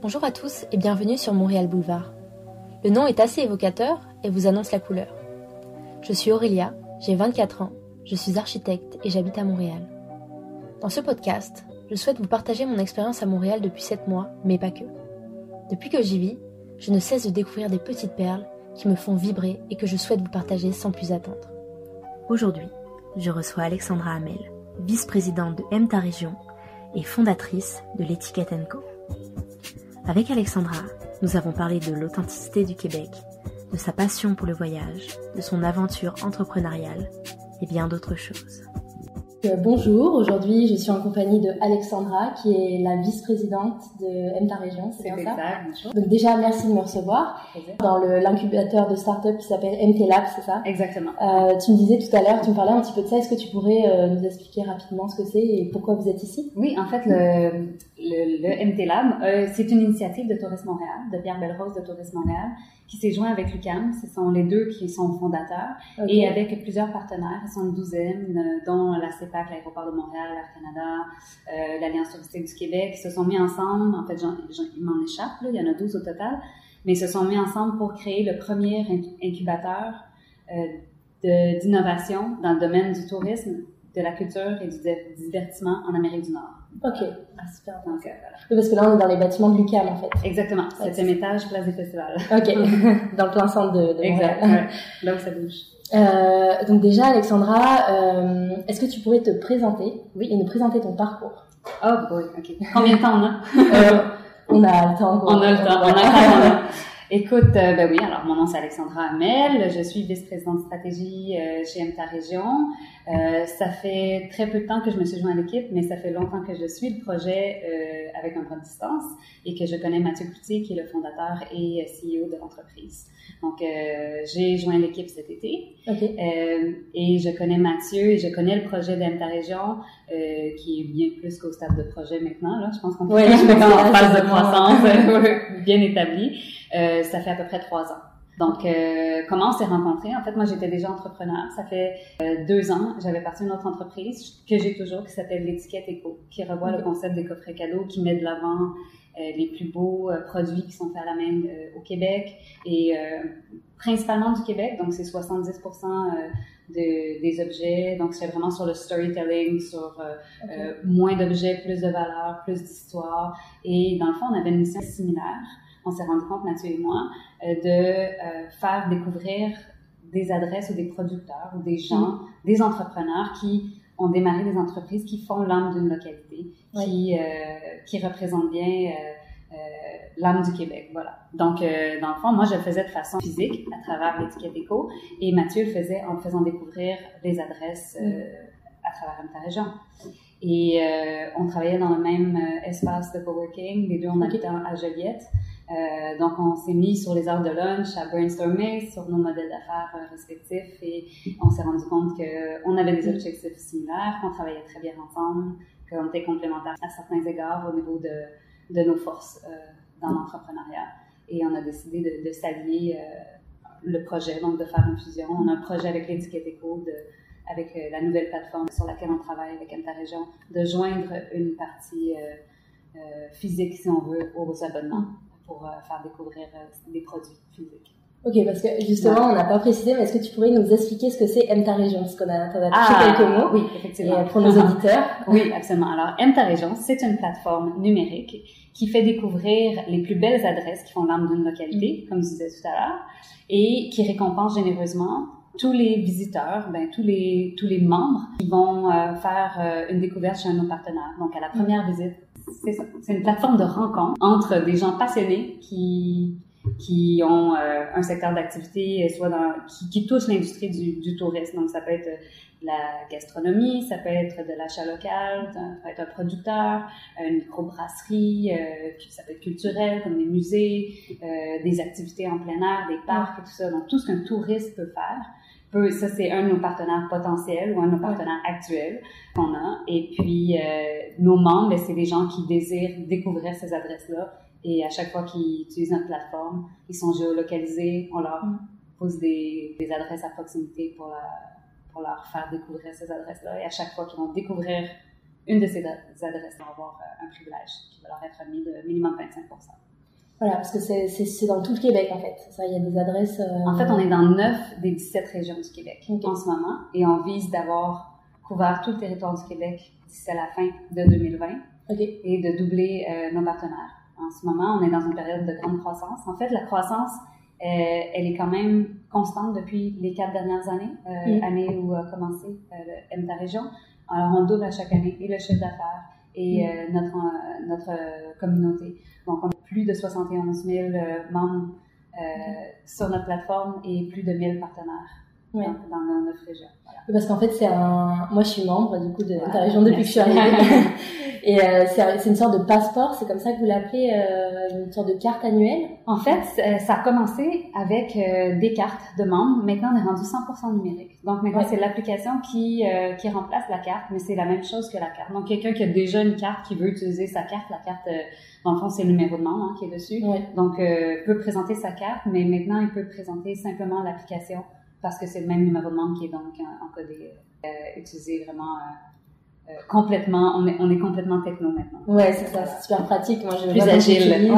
Bonjour à tous et bienvenue sur Montréal Boulevard. Le nom est assez évocateur et vous annonce la couleur. Je suis Aurélia, j'ai 24 ans, je suis architecte et j'habite à Montréal. Dans ce podcast, je souhaite vous partager mon expérience à Montréal depuis 7 mois, mais pas que. Depuis que j'y vis, je ne cesse de découvrir des petites perles qui me font vibrer et que je souhaite vous partager sans plus attendre. Aujourd'hui, je reçois Alexandra Hamel, vice-présidente de M Ta Région et fondatrice de l'étiquette Co. Avec Alexandra, nous avons parlé de l'authenticité du Québec, de sa passion pour le voyage, de son aventure entrepreneuriale et bien d'autres choses. Euh, bonjour, aujourd'hui je suis en compagnie de Alexandra qui est la vice-présidente de MTA Région, c'est ça, bonjour. Donc déjà merci de me recevoir. Dans l'incubateur de start-up qui s'appelle MT Lab, c'est ça? Exactement. Euh, tu me disais tout à l'heure, tu me parlais un petit peu de ça, est-ce que tu pourrais euh, nous expliquer rapidement ce que c'est et pourquoi vous êtes ici? Oui, en fait le, le, le MT Lab, euh, c'est une initiative de Tourisme Montréal, de Pierre Belrose de Tourisme Montréal qui s'est joint avec l'UQAM. Ce sont les deux qui sont fondateurs. Et avec plusieurs partenaires, ils sont une douzaine, euh, dont la CEPAC, l'Aéroport de Montréal, Air Canada, euh, l'Alliance touristique du Québec, qui se sont mis ensemble. En fait, il m'en échappe, là, il y en a 12 au total. Mais ils se sont mis ensemble pour créer le premier incubateur euh, d'innovation dans le domaine du tourisme, de la culture et du divertissement en Amérique du Nord. Ok, ah, super. Donc, euh, parce que là, on est dans les bâtiments de l'UQAM, en fait. Exactement. Septième étage, place des festivals. Ok. dans le plein centre de, de exact. Ouais. Là où ça bouge. Euh, donc déjà, Alexandra, euh, est-ce que tu pourrais te présenter oui. et nous présenter ton parcours? Oh, oui, ok. Combien de temps on a? Euh, On a le temps. On a le temps. On a le temps. Écoute, euh, ben oui, alors mon nom c'est Alexandra Hamel, je suis vice-présidente stratégie euh, chez MTA Région. Euh, ça fait très peu de temps que je me suis joint à l'équipe, mais ça fait longtemps que je suis le projet euh, avec un bras de distance et que je connais Mathieu Coutier qui est le fondateur et CEO de l'entreprise. Donc, j'ai joint l'équipe cet été et je connais Mathieu et je connais le projet d'MTA Région qui est bien plus qu'au stade de projet maintenant. Là, je pense qu'on peut ouais, en phase de croissance bien établie. Euh, ça fait à peu près trois ans. Donc, euh, comment on s'est rencontrés? En fait, moi, j'étais déjà entrepreneur. Ça fait euh, deux ans, j'avais parti une autre entreprise que j'ai toujours, qui s'appelle l'étiquette Eco, qui revoit le concept des coffrets cadeaux, qui met de l'avant les plus beaux produits qui sont faits à la main au Québec et principalement du Québec. Donc, c'est 70 de, des objets. Donc, c'est vraiment sur le storytelling, sur moins d'objets, plus de valeur, plus d'histoire. Et dans le fond, on avait une mission similaire on s'est rendu compte, Mathieu et moi, euh, de euh, faire découvrir des adresses ou des producteurs ou des gens, mm. des entrepreneurs qui ont démarré des entreprises qui font l'âme d'une localité, qui, euh, qui représentent bien l'âme du Québec. Voilà. Donc, dans le fond, moi, je le faisais de façon physique à travers l'étiquette éco et Mathieu le faisait en faisant découvrir les adresses mm. à travers ta région. Et on travaillait dans le même espace de coworking, les deux en habitant à Joliette. Euh, donc, on s'est mis sur les heures de lunch à brainstormer sur nos modèles d'affaires euh, respectifs et on s'est rendu compte qu'on avait des objectifs similaires, qu'on travaillait très bien ensemble, qu'on était complémentaires à certains égards au niveau de, de nos forces euh, dans l'entrepreneuriat. Et on a décidé de, de s'allier le projet, donc de faire une fusion. On a un projet avec l'étiquette éco, de, avec la nouvelle plateforme sur laquelle on travaille avec Région, de joindre une partie physique, si on veut, aux abonnements pour euh, faire découvrir euh, des produits physiques. Ok, parce que justement, on n'a pas précisé, mais est-ce que tu pourrais nous expliquer ce que c'est MTA Région Parce qu'on a, a touché ah, quelques mots. Oui, effectivement. pour nos auditeurs. oui, absolument. Alors, MTA Région, c'est une plateforme numérique qui fait découvrir les plus belles adresses qui font l'âme d'une localité, mm. comme je disais tout à l'heure, et qui récompense généreusement tous les visiteurs, ben, tous les tous les membres qui vont euh, faire une découverte chez un de nos partenaires. Donc, à la première mm. visite, c'est une plateforme de rencontre entre des gens passionnés qui qui ont euh, un secteur d'activité, euh, soit dans, qui, qui touche l'industrie du, du, tourisme. Donc, ça peut être euh, la gastronomie, ça peut être de l'achat local, ça peut être un producteur, une microbrasserie, euh, ça peut être culturel, comme des musées, euh, des activités en plein air, des parcs et tout ça. Donc, tout ce qu'un touriste peut faire ça c'est un de nos partenaires potentiels ou un de nos partenaires actuels qu'on a. Et puis euh, nos membres, ben, c'est des gens qui désirent découvrir ces adresses-là. Et à chaque fois qu'ils utilisent notre plateforme, ils sont géolocalisés. On leur mm. pose des, des adresses à proximité pour, la, pour leur faire découvrir ces adresses-là. Et à chaque fois qu'ils vont découvrir une de ces adresses va avoir un privilège qui va leur être mis de minimum 25 voilà, parce que c'est dans tout le Québec, en fait. Ça, il y a des adresses... En fait, on est dans 9 des 17 régions du Québec en ce moment. Et on vise d'avoir couvert tout le territoire du Québec d'ici à la fin de 2020. Et de doubler nos partenaires en ce moment, on est dans une période de grande croissance. En fait, la croissance, euh, elle est quand même constante depuis les quatre dernières années, euh, mm. année où a commencé euh, MTA Région. Alors, on double à chaque année et le chiffre d'affaires et mm. euh, notre, notre communauté. Donc, on a plus de 71 000 membres sur notre plateforme et plus de 1000 partenaires dans, dans notre région. Voilà. Parce qu'en fait, c'est un. Moi, je suis membre du coup de ta région depuis que je suis arrivée. et euh, c'est une sorte de passeport. C'est comme ça que vous l'appelez, euh, une sorte de carte annuelle? En fait, ça a commencé avec euh, des cartes de membres. Maintenant, on est rendu 100% numérique. Donc maintenant, c'est l'application qui euh, qui remplace la carte, mais c'est la même chose que la carte. Donc quelqu'un qui a déjà une carte qui veut utiliser sa carte, la carte euh, dans le fond, c'est le numéro de membre hein, qui est dessus. Donc, euh, peut présenter sa carte, mais maintenant, il peut présenter simplement l'application parce que c'est le même numéro de membre qui est donc encodé, euh, utilisé vraiment euh, euh, complètement, on est, on est complètement techno maintenant. Ouais, c'est ça, c'est super pratique. Moi, je plus agile.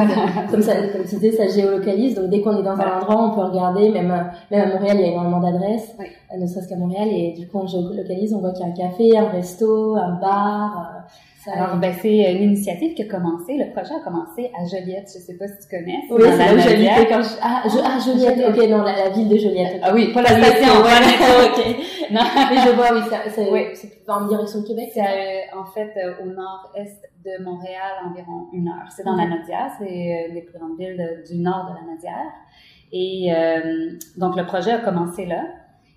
Comme ça, comme tu disais, ça géolocalise. Donc, dès qu'on est dans un endroit, on peut regarder. Même, même à Montréal, il y a énormément d'adresses, ne serait-ce qu'à Montréal. Et du coup, on géolocalise, on voit qu'il y a un café, un resto, un bar. Alors, ben, c'est une initiative qui a commencé. Le projet a commencé à Joliette. Je sais pas si tu connais. Oui, c'est là où j'habitais quand je... Ah, je... ah Joliette. Ok, non, la, ville de Joliette. Ah oui, pas la station. Voilà. ok. Non, mais je vois, oui, c'est oui. en direction du Québec. C'est euh, en fait euh, au nord-est de Montréal, environ une heure. C'est dans la Nodière. C'est euh, les plus grandes villes du nord de la Nodière. Et euh, donc, le projet a commencé là.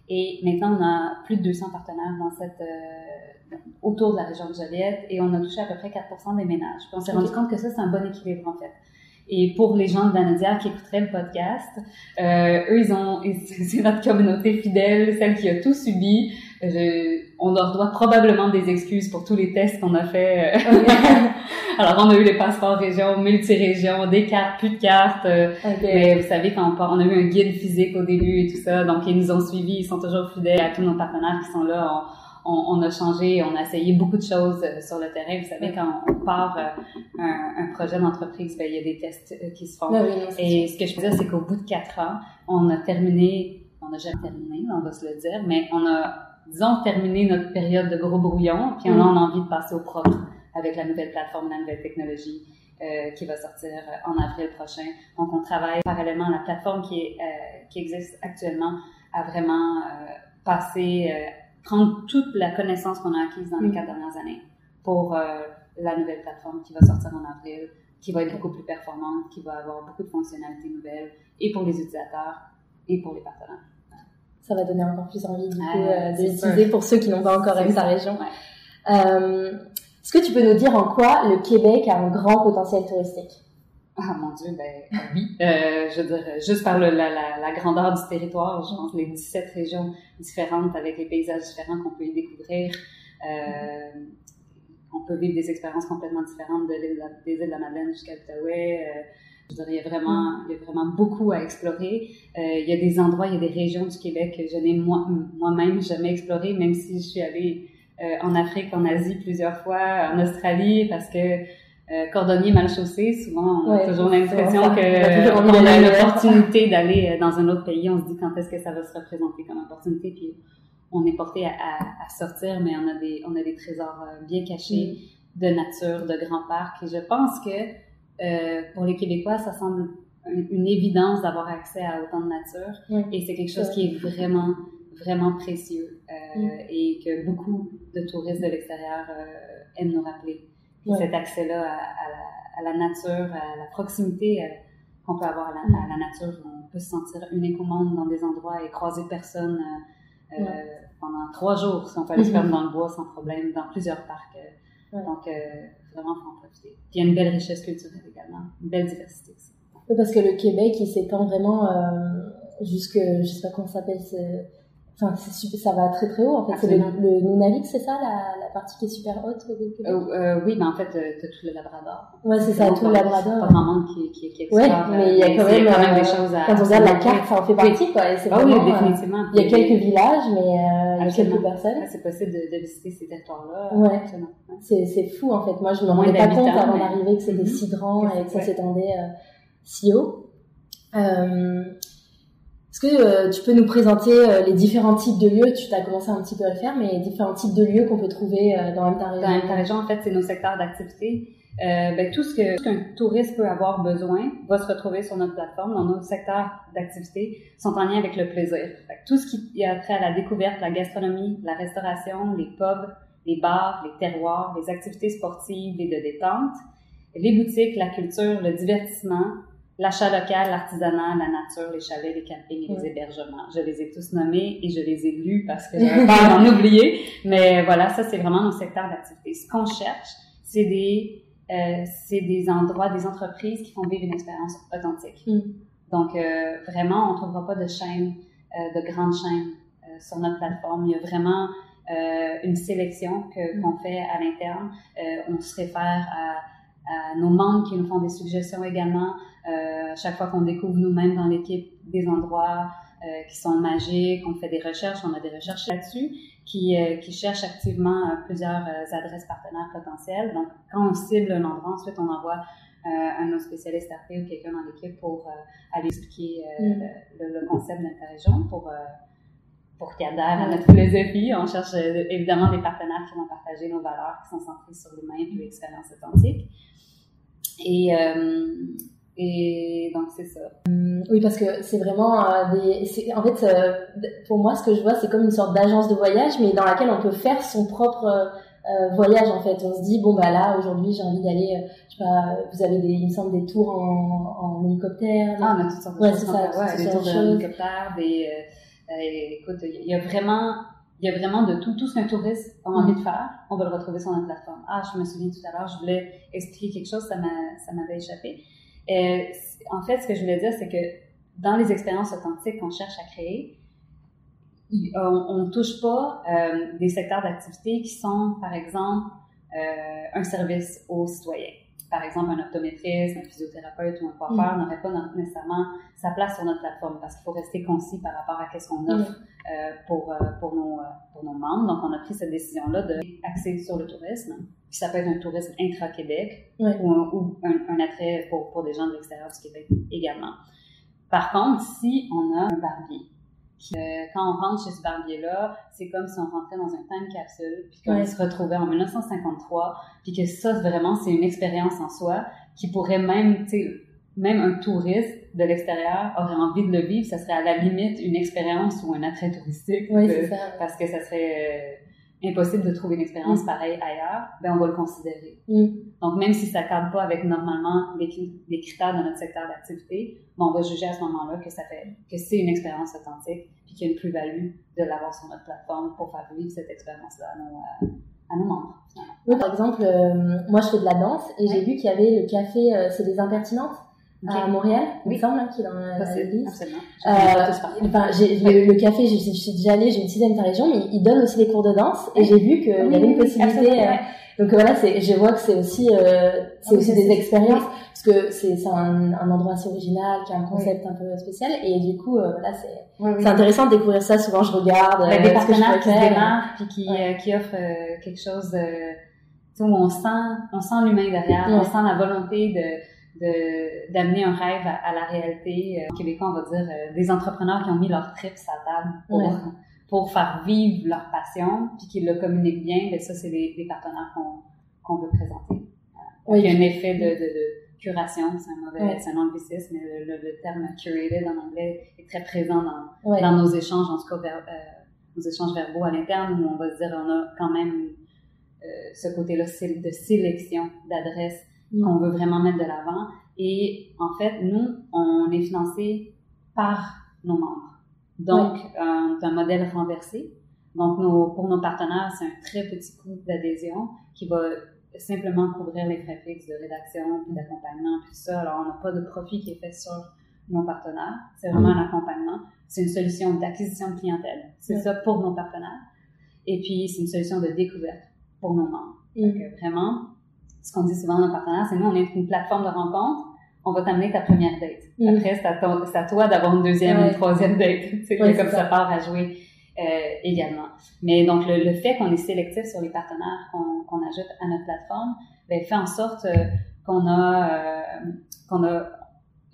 Et maintenant, on a plus de 200 partenaires dans cette autour de la région de Joliette et on a touché à peu près 4 des ménages. Puis on s'est rendu compte que ça, c'est un bon équilibre en fait. Et pour les gens de Vanadière qui écouteraient le podcast, euh, eux, ils ont, c'est notre communauté fidèle, celle qui a tout subi. Je, on leur doit probablement des excuses pour tous les tests qu'on a fait. Euh. Alors, on a eu les passeports région, multi-région, des cartes, plus de cartes. Euh, mais vous savez, quand on, part, on a eu un guide physique au début et tout ça, donc ils nous ont suivis, ils sont toujours fidèles à tous nos partenaires qui sont là. On, on, on, a changé, on a essayé beaucoup de choses euh, sur le terrain. Vous savez, quand on part euh, un, un, projet d'entreprise, ben, il y a des tests euh, qui se font. Et ce que je veux dire, c'est qu'au bout de quatre ans, on a terminé, on n'a jamais terminé, on va se le dire, mais on a, disons, terminé notre période de gros brouillon, puis on a envie de passer au propre avec la nouvelle plateforme, la nouvelle technologie. Euh, qui va sortir en avril prochain. Donc, on travaille parallèlement. La plateforme qui, est, euh, qui existe actuellement a vraiment euh, passé prendre toute la connaissance qu'on a acquise dans les mm. quatre dernières années pour euh, la nouvelle plateforme qui va sortir en avril, qui va être beaucoup plus performante, qui va avoir beaucoup de fonctionnalités nouvelles, et pour les utilisateurs, et pour les partenaires. Ça va donner encore plus envie euh, de l'utiliser pour ceux qui n'ont pas encore aimé sa région. Euh, Est-ce que tu peux nous dire en quoi le Québec a un grand potentiel touristique? Ah mon Dieu, ben oui. Euh, je veux dire, juste par le, la, la, la, grandeur du territoire, pense les 17 régions différentes avec les paysages différents qu'on peut y découvrir. Euh, on peut vivre des expériences complètement différentes de des îles de la Madeleine jusqu'à Outaouais. Euh, je veux dire, il y a vraiment, il y a vraiment beaucoup à explorer. Euh, il y a des endroits, il y a des régions du Québec que je n'ai moi, moi-même jamais explorées, même si je suis allée euh, en Afrique, en Asie plusieurs fois, en Australie, parce que euh, cordonnier mal chaussé, souvent on a toujours l'impression qu'on on a l'opportunité d'aller euh, dans un autre pays, on se dit quand est-ce que ça va se représenter comme opportunité, puis on est porté à, à, sortir, mais on a des on a des trésors euh, bien cachés mm. de nature, de grands parcs, et je pense que euh, pour les Québécois, ça semble une, évidence d'avoir accès à autant de nature, et c'est quelque chose qui est vraiment vraiment précieux euh, mm. et que beaucoup de touristes de l'extérieur aiment nous rappeler cet accès-là à, la, nature, à la proximité euh, qu'on peut avoir à la, nature. On peut se sentir unique au monde dans des endroits et croiser personne euh, euh pendant trois jours si on peut aller se mm-hmm. dans le bois sans problème, dans plusieurs parcs. Euh, donc, vraiment, il faut en profiter. Puis, il y a une belle richesse culturelle également, une belle diversité aussi. parce que le Québec, il s'étend vraiment jusque, je sais pas comment ça s'appelle, Enfin, ça va très très haut en fait. C'est le, le Nunavik, c'est ça, la, la, partie qui est super haute euh, euh, Oui, ben en fait, euh, tu as tout le Labrador. Ouais, c'est ça, tout le Labrador. Pas grand monde qui, qui, qui Ouais, mais il y a quand même, quand même des choses à. Quand on regarde la carte, ça en fait partie, quoi. Et ah oui, définitivement. Il y a quelques villages, mais il y a quelques personnes. C'est possible de, de, visiter ces territoires-là. Ouais. C'est fou en fait. Moi, je me rendais pas compte avant d'arriver que c'était mm-hmm. si grand et que ça s'étendait si haut. Euh, est-ce que euh, tu peux nous présenter euh, les différents types de lieux? Tu as commencé un petit peu à le faire, mais les différents types de lieux qu'on peut trouver euh, dans ta région? Dans ta région, en fait, c'est nos secteurs d'activité. Ben, tout ce qu'un touriste peut avoir besoin va se retrouver sur notre plateforme. Dans nos secteurs d'activité sont en lien avec le plaisir. tout ce qui a trait à la découverte, la gastronomie, la restauration, les pubs, les bars, les terroirs, les activités sportives et de détente, les boutiques, la culture, le divertissement, l'achat local, l'artisanat, la nature, les chalets, les campings et les hébergements. Je les ai tous nommés et je les ai lus parce que j'avais peur d'en oublier. Mais voilà, ça, c'est vraiment nos secteurs d'activité. Ce qu'on cherche, c'est des, euh, c'est des endroits, des entreprises qui font vivre une expérience authentique. Mm. Donc, euh, vraiment, on ne trouvera pas de chaînes, euh, de grandes chaînes euh, sur notre plateforme. Il y a vraiment euh, une sélection que, mm. qu'on fait à l'interne. on se réfère à à nos membres qui nous font des suggestions également. Euh, chaque fois qu'on découvre nous-mêmes dans l'équipe des endroits euh, qui sont magiques, on fait des recherches, on a des recherches là-dessus, qui, euh, qui cherchent activement plusieurs adresses partenaires potentielles. Donc, quand on cible un endroit, ensuite on envoie un de nos spécialistes RP ou quelqu'un dans l'équipe pour aller expliquer mm. le, le, concept d'interrégion pour pour qu'ils adhèrent à notre philosophie. On cherche évidemment des partenaires qui vont partager nos valeurs, qui sont centrées sur l'humain et l'expérience authentique. Et, euh, et donc, c'est ça. Hum, oui, parce que c'est vraiment euh, des. En fait, euh, pour moi, ce que je vois, c'est comme une sorte d'agence de voyage, mais dans laquelle on peut faire son propre euh, voyage, en fait. On se dit, bon, bah là, aujourd'hui, j'ai envie d'aller. je sais pas, vous avez des, il me semble, des tours en, en hélicoptère. Ah, on a toutes sortes de choses. Ça, ouais, des tours d'hélicoptère, des. écoute, il y a vraiment il y a vraiment de tout, tout ce qu'un touriste a envie de faire, on va le retrouver sur notre plateforme. Ah, je me souviens tout à l'heure, je voulais expliquer quelque chose, ça m'avait échappé. Et, en fait, ce que je voulais dire, c'est que dans les expériences authentiques qu'on cherche à créer, on ne touche pas euh, des secteurs d'activité qui sont, par exemple, euh, un service aux citoyens par exemple, un optométriste, un physiothérapeute ou un coiffeur mm. n'aurait pas nécessairement sa place sur notre plateforme parce qu'il faut rester concis par rapport à ce qu'on mm. offre euh, pour, euh, pour, nos, euh, pour nos membres. Donc, on a pris cette décision-là d'axer sur le tourisme. Puis ça peut être un tourisme intra-Québec ou, ou un, attrait pour, pour des gens de l'extérieur du Québec également. Par contre, si on a un barbier euh, quand on rentre chez ce barbier-là, c'est comme si on rentrait dans un time capsule, puis qu'on se retrouvait en 1953, puis que ça, vraiment, c'est une expérience en soi qui pourrait même, tu sais, même un touriste de l'extérieur aurait envie de le vivre, ça serait à la limite une expérience ou un attrait touristique, oui, euh, ça. parce que ça serait euh, impossible de trouver une expérience mm. pareille ailleurs, ben on va le considérer. Mm. Donc même si ça ne cadre pas avec normalement les, les critères de notre secteur d'activité, ben, on va juger à ce moment-là que ça fait que c'est une expérience authentique puis qu'il y a une plus-value de l'avoir sur notre plateforme pour faire vivre cette expérience-là à nos, euh, à nos membres. Oui, par exemple, euh, moi je fais de la danse et j'ai vu qu'il y avait le café, euh, c'est des impertinentes? À Montréal, il me semble, hein, qui est dans la. Euh, enfin, le, le, café, je, suis déjà allée, j'ai utilisé ta région, mais il donne aussi des cours de danse et j'ai vu qu'il y avait une possibilité. donc voilà, c'est, je vois que c'est aussi, euh, c'est aussi des expériences parce que c'est, un, un, endroit assez original, qui a un concept un peu spécial et du coup, euh, voilà, c'est, c'est intéressant de découvrir ça. Souvent, je regarde euh, des partenaires qui se démarquent puis qui, euh, qui offrent quelque chose où on sent, on sent l'humain derrière, on sent la volonté de d'amener un rêve à, la réalité. Euh, Québécois, on va dire, euh, des entrepreneurs qui ont mis leur trips à table pour, pour faire vivre leur passion, puis qui le communiquent bien, mais ben ça, c'est des, des, partenaires qu'on qu'on veut présenter. Euh, il y a un effet de, de, de curation, c'est un mauvais, c'est un anglicisme, mais le, le, terme curated en anglais est très présent dans, dans nos échanges, en tout cas, vers, euh, nos échanges verbaux à l'interne, où on va se dire, on a quand même euh, ce côté-là de sélection d'adresses qu'on veut vraiment mettre de l'avant. Et en fait, nous, on est financé par nos membres. Donc, euh, c'est un modèle renversé. Donc, nos, pour nos partenaires, c'est un très petit coût d'adhésion qui va simplement couvrir les frais fixes de rédaction, puis d'accompagnement, puis ça. Alors, on n'a pas de profit qui est fait sur nos partenaires. C'est vraiment un accompagnement. C'est une solution d'acquisition de clientèle. C'est ça pour nos partenaires. Et puis, c'est une solution de découverte pour nos membres. Donc, vraiment, ce qu'on dit souvent à nos partenaires, c'est nous, on est une plateforme de rencontre. On va t'amener ta première date. Après, c'est à, toi d'avoir une deuxième, une troisième date. C'est comme ça part à jouer euh, également. Mais donc, le, fait qu'on est sélectif sur les partenaires qu'on ajoute à notre plateforme, ben, fait en sorte euh, qu'on a, euh, qu'on a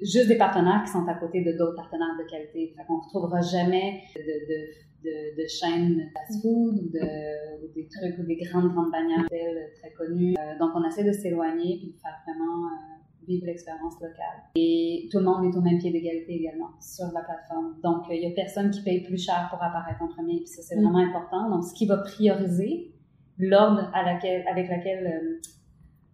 juste des partenaires qui sont à côté de d'autres partenaires de qualité. Fait qu'on ne retrouvera jamais de, de, de, de chaînes fast-food ou, de, ou des trucs ou des grandes, grandes bannières très connues. Euh, donc, on essaie de s'éloigner puis de faire vraiment euh, vivre l'expérience locale. Et tout le monde est au même pied d'égalité également sur la plateforme. Donc, il y a personne qui paye plus cher pour apparaître en premier. Puis ça, c'est mm. vraiment important. Donc, ce qui va prioriser l'ordre à laquelle, avec laquelle euh,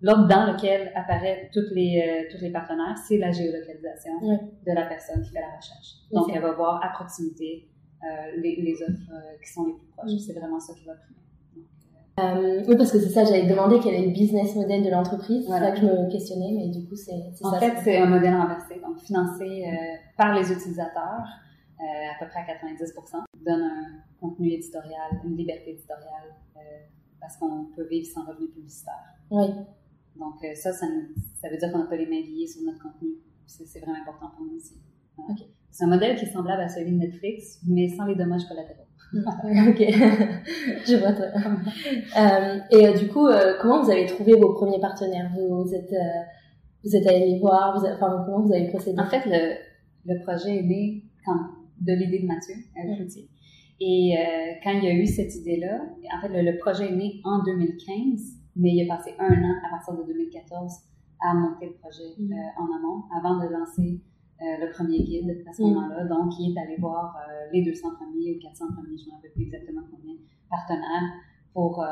l'ordre dans lequel apparaissent toutes les, euh, tous les partenaires, c'est la géolocalisation de la personne qui fait la recherche. Donc, elle va voir à proximité euh, les, les, offres euh, qui sont les plus proches. C'est vraiment ça qui va primer. Euh, oui, parce que c'est ça, j'avais demandé quel est le business model de l'entreprise. C'est ça que je me questionnais, mais du coup, c'est En fait, c'est un modèle renversé, donc financé par les utilisateurs, à peu près à 90 donne un contenu éditorial, une liberté éditoriale, parce qu'on peut vivre sans revenu publicitaire. Oui. Donc euh, ça, ça, veut dire qu'on n'a pas les mains liées sur notre contenu. C'est vraiment important pour nous aussi. C'est un modèle qui est semblable à celui de Netflix, mais sans les dommages collatéraux. ok, je vois toi. Euh, et euh, du coup, comment vous avez trouvé vos premiers partenaires? Vous, êtes, vous êtes allé les voir vous enfin, Comment vous avez procédé? En fait, le, le projet est né quand, de l'idée de Mathieu Cloutier. Et quand il y a eu cette idée-là, en fait, le, le, projet est né en 2015 mais il a passé un an à partir de 2014 à monter le projet mm. euh, en amont avant de lancer euh, le premier guide à ce mm. moment-là. Donc, il est allé voir euh, les 200 premiers ou 400 premiers, je ne me rappelle plus exactement combien, partenaires pour,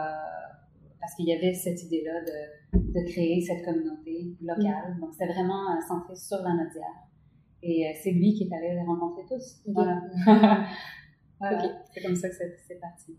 parce qu'il y avait cette idée-là de, de, créer cette communauté locale. Mm. Donc, c'était vraiment centré sur la Nodière. Et c'est lui qui est allé les rencontrer tous. Voilà. C'est comme ça que c'est parti.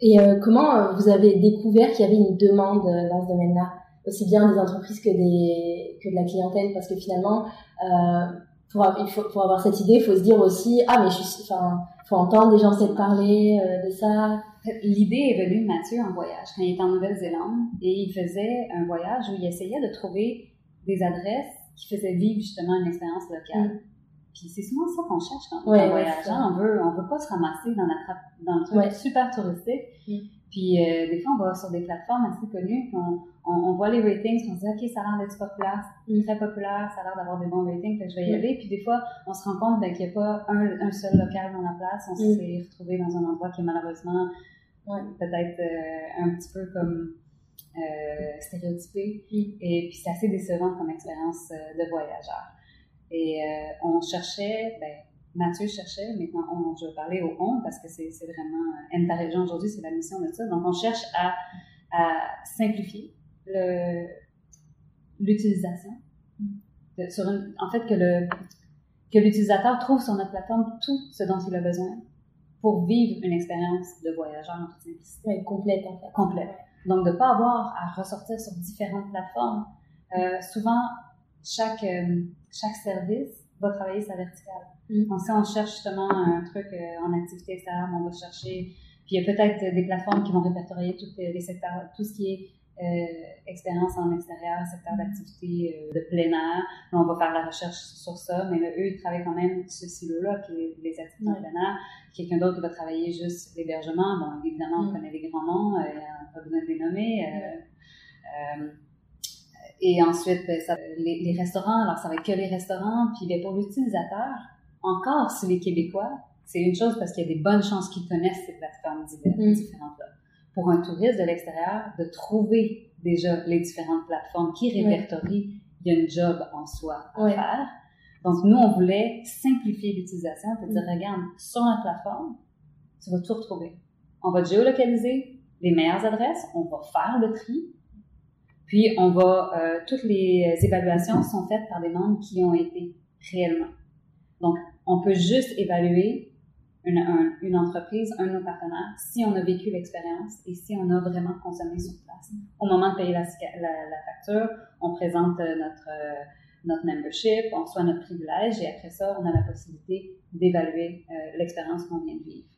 Et euh, comment euh, vous avez découvert qu'il y avait une demande euh, dans ce domaine-là, aussi bien des entreprises que des que de la clientèle, parce que finalement, euh, pour, il faut, pour avoir cette idée, il faut se dire aussi ah mais je suis, enfin, faut entendre des gens peut-être parler de ça. L'idée est venue de Mathieu en voyage quand il était en Nouvelle-Zélande et il faisait un voyage où il essayait de trouver des adresses qui faisaient vivre justement une expérience locale. Mm. Puis c'est souvent ça qu'on cherche quand on est voyageant. on veut, on veut pas se ramasser dans, la dans le truc super touristique. Mm. Puis euh, des fois, on va sur des plateformes assez connues, puis on, on, voit les ratings, puis on se dit, OK, ça a l'air d'être populaire, mm. très populaire, ça a l'air d'avoir des bons ratings, fait je vais y mm. aller. Puis des fois, on se rend compte ben, qu'il n'y a pas un, un, seul local dans la place. On s'est retrouvé dans un endroit qui est malheureusement peut-être euh, un petit peu comme euh, stéréotypé. Et puis c'est assez décevant comme expérience de voyageur. Et on cherchait, ben, Mathieu cherchait, maintenant on, je vais parler au on parce que c'est vraiment, euh, région aujourd'hui, c'est la mission de ça. Donc on cherche à, à simplifier l'utilisation. En fait, que le que l'utilisateur trouve sur notre plateforme tout ce dont il a besoin pour vivre une expérience de voyageur en toute simplicité. complète, en fait. Complète. Donc, de ne pas avoir à ressortir sur différentes plateformes. Euh, souvent, chaque, euh, chaque service va travailler sa verticale. Mm. Donc, si on cherche justement un truc euh, en activité extérieure, on va chercher. Puis il y a peut-être des plateformes qui vont répertorier tous les secteurs, tout ce qui est euh, expérience en extérieur, secteur mm. d'activité de plein air. Là, on va faire la recherche sur ça, mais eux, ils travaillent quand même ce silo-là, qui est les activités en mm. plein air. Quelqu'un d'autre va travailler juste l'hébergement. Bon, évidemment, on connaît les grands noms, il n'y a pas besoin de les nommer. Et ensuite, ben, ça, les, les, restaurants, alors ça va être que les restaurants. Puis ben, pour l'utilisateur, encore si les Québécois, c'est une chose parce qu'il y a des bonnes chances qu'ils connaissent ces plateformes mm. différentes-là. Pour un touriste de l'extérieur, de trouver déjà les différentes plateformes qui répertorient, il y a une job en soi à faire. Donc, nous, on voulait simplifier l'utilisation, cest dire, mm. regarde, sur notre plateforme, tu vas tout retrouver. On va géolocaliser les meilleures adresses, on va faire le tri, puis, on va, euh, toutes les évaluations sont faites par des membres qui ont été réellement. Donc, on peut juste évaluer une, une entreprise, un de nos partenaires, si on a vécu l'expérience et si on a vraiment consommé sur place. Au moment de payer la, la, la facture, on présente notre, notre membership, on reçoit notre privilège et après ça, on a la possibilité d'évaluer euh, l'expérience qu'on vient de vivre.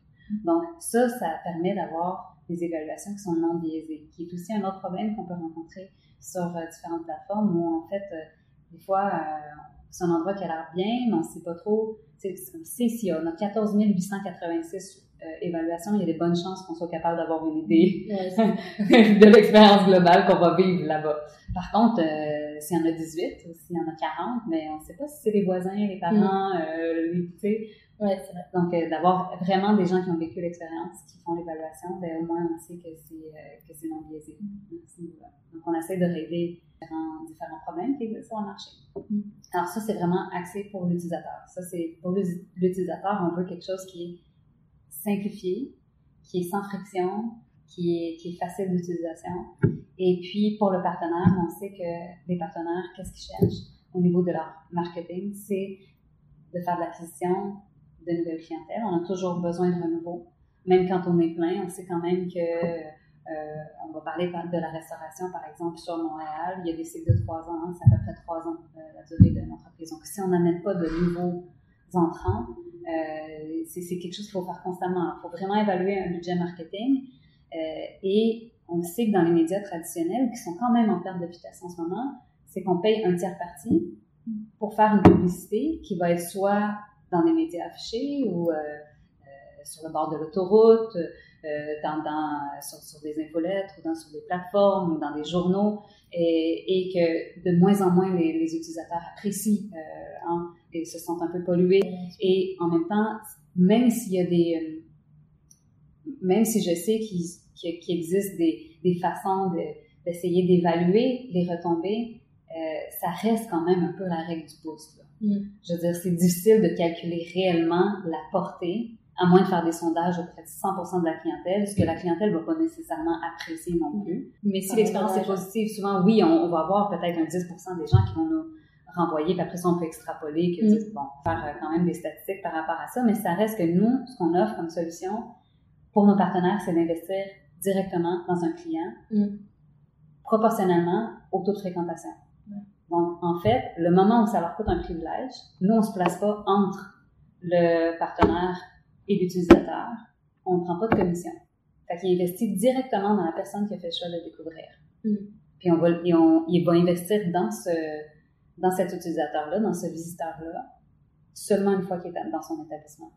Donc ça, ça permet d'avoir des évaluations qui sont non biaisées, qui est aussi un autre problème qu'on peut rencontrer sur euh, différentes plateformes où en fait, euh, des fois, c'est un endroit qui a l'air bien, mais on ne sait pas trop. C'est si on a 14 886 euh, évaluation, il y a des bonnes chances qu'on soit capable d'avoir une idée de l'expérience globale qu'on va vivre là-bas. Par contre, euh, s'il y en a 18 ou s'il y en a 40, mais on ne sait pas si c'est les voisins, les parents, mm. euh, les, Ouais, c'est vrai. Donc, euh, d'avoir vraiment des gens qui ont vécu l'expérience, qui font l'évaluation, ben, au moins, on sait que c'est, euh, que c'est non biaisé. Donc, on essaie de régler différents, différents problèmes qui existent sur le marché. Mm. Alors, ça, c'est vraiment axé pour l'utilisateur. Ça, c'est pour l'utilisateur, on veut quelque chose qui est simplifié, qui est sans friction, qui est, qui est facile d'utilisation. Et puis, pour le partenaire, on sait que les partenaires, qu'est-ce qu'ils cherchent au niveau de leur marketing? C'est de faire de l'acquisition de nouvelles clientèles. On a toujours besoin de renouveau. Même quand on est plein, on sait quand même que, euh, on va parler de la restauration, par exemple, sur Montréal, il y a des cycles de trois ans, c'est à peu près trois ans euh, la durée de l'entreprise. Donc, si on n'amène pas de nouveaux entrants, euh, c'est quelque chose qu'il faut faire constamment. Il faut vraiment évaluer un budget marketing. Et on sait que dans les médias traditionnels, qui sont quand même en perte de vitesse en ce moment, c'est qu'on paye un tiers parti pour faire une publicité qui va être soit dans les médias affichés ou euh, sur le bord de l'autoroute, dans, dans, sur, sur, des infolettres ou dans, sur des plateformes ou dans des journaux et, et que de moins en moins les, les utilisateurs apprécient euh, hein, et se sentent un peu pollués. Et en même temps, même s'il y a des... Euh, même si je sais qu'il qu existe des, des façons d'essayer d'évaluer les retombées, euh, ça reste quand même un peu la règle du pouce. Là. Mm. Je veux dire, c'est difficile de calculer réellement la portée à moins de faire des sondages auprès de 100% de la clientèle, ce que la clientèle va pas nécessairement apprécier non plus. Mais si l'expérience est positive, souvent, oui, on, va avoir peut-être un 10% des gens qui vont nous renvoyer, puis après ça, on peut extrapoler, que, mm. bon, faire euh, quand même des statistiques par rapport à ça, mais ça reste que nous, ce qu'on offre comme solution pour nos partenaires, c'est d'investir directement dans un client, mm. proportionnellement au taux de fréquentation. Donc, en fait, le moment où ça leur coûte un privilège, nous, on se place pas entre le partenaire et l'utilisateur, on ne prend pas de commission. Fait qu'il investit directement dans la personne qui a fait le choix de découvrir. Mm. Puis on va, on, il va investir dans ce, dans cet utilisateur-là, dans ce visiteur-là, seulement une fois qu'il est dans son établissement.